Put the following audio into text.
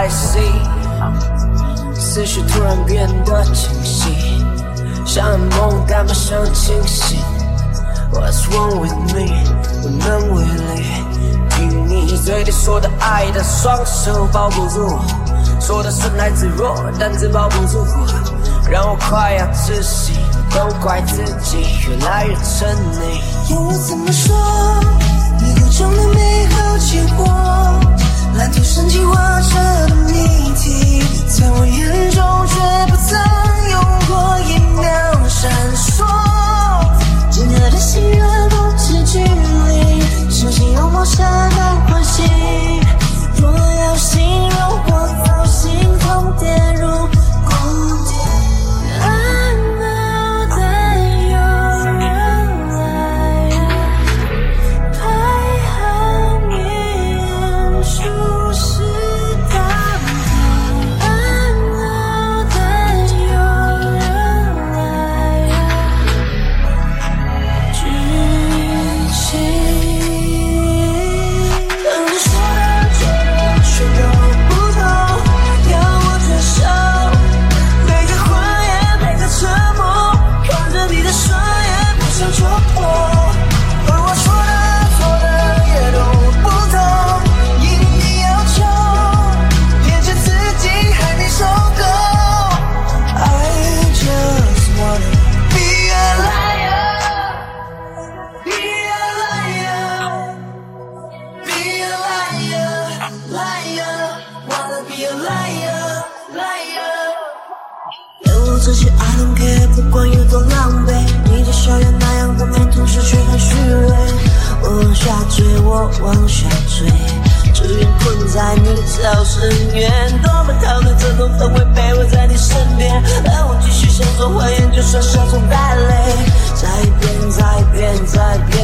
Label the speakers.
Speaker 1: I see，思绪突然变得清晰，像梦赶不上清醒。What's wrong with me？无能为力，听你嘴里说的爱的双手抱不住，说的身来自弱，但自抱不住，让我快要窒息。都怪自己越来越沉溺。
Speaker 2: 要我怎么说？你构中的美好结果，蓝图升级化成。往下坠，只愿困在你的超深渊。多么讨厌这种氛围，陪我在你身边，让我继续向左蜿蜒，就算是一种败类，再一遍，再一遍，再一遍。